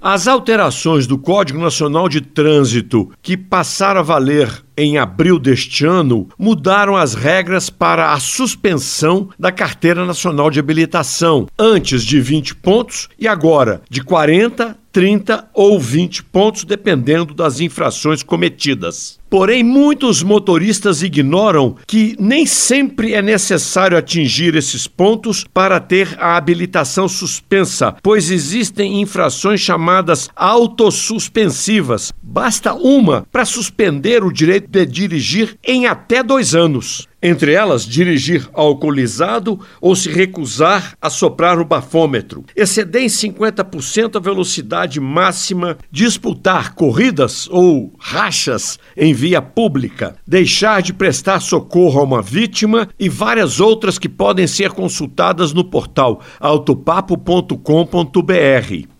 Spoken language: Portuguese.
As alterações do Código Nacional de Trânsito, que passaram a valer em abril deste ano, mudaram as regras para a suspensão da Carteira Nacional de Habilitação, antes de 20 pontos e agora de 40, 30 ou 20 pontos, dependendo das infrações cometidas. Porém, muitos motoristas ignoram que nem sempre é necessário atingir esses pontos para ter a habilitação suspensa, pois existem infrações chamadas autossuspensivas. Basta uma para suspender o direito de dirigir em até dois anos. Entre elas, dirigir alcoolizado ou se recusar a soprar o bafômetro, exceder em 50% a velocidade máxima, disputar corridas ou rachas em via pública, deixar de prestar socorro a uma vítima e várias outras que podem ser consultadas no portal autopapo.com.br.